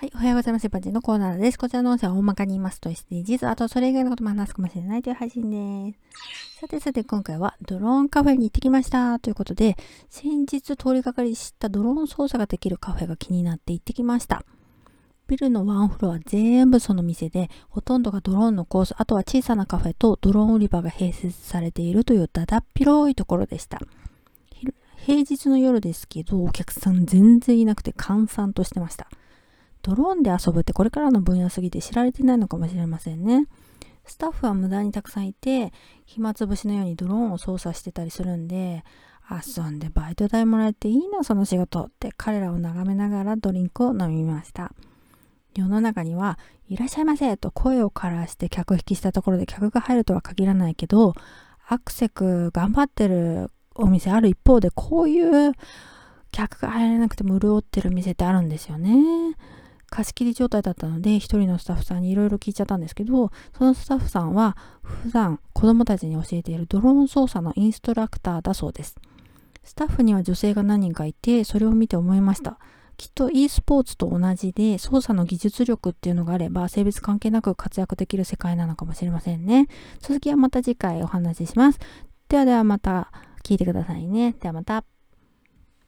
はい。おはようございます。パンチのコーナーです。こちらの音声は大まかに言いますと SDGs、あとそれ以外のことも話すかもしれないという配信です。さてさて今回はドローンカフェに行ってきましたということで、先日通りかかり知ったドローン操作ができるカフェが気になって行ってきました。ビルのワンフロア全部その店で、ほとんどがドローンのコース、あとは小さなカフェとドローン売り場が併設されているというだだっ広いところでした。平日の夜ですけど、お客さん全然いなくて閑散としてました。ドローンで遊ぶってこれからの分野すぎて知られてないのかもしれませんね。スタッフは無駄にたくさんいて、暇つぶしのようにドローンを操作してたりするんで、遊んでバイト代もらえていいな、その仕事って彼らを眺めながらドリンクを飲みました。世の中には、いらっしゃいませと声を枯らして客引きしたところで客が入るとは限らないけど、アクセク頑張ってるお店ある一方で、こういう客が入れなくても潤ってる店ってあるんですよね。貸し切り状態だったので、一人のスタッフさんにいろいろ聞いちゃったんですけど、そのスタッフさんは、普段子供たちに教えているドローン操作のインストラクターだそうです。スタッフには女性が何人かいて、それを見て思いました。きっと e スポーツと同じで、操作の技術力っていうのがあれば、性別関係なく活躍できる世界なのかもしれませんね。続きはまた次回お話しします。ではではまた聞いてくださいね。ではまた。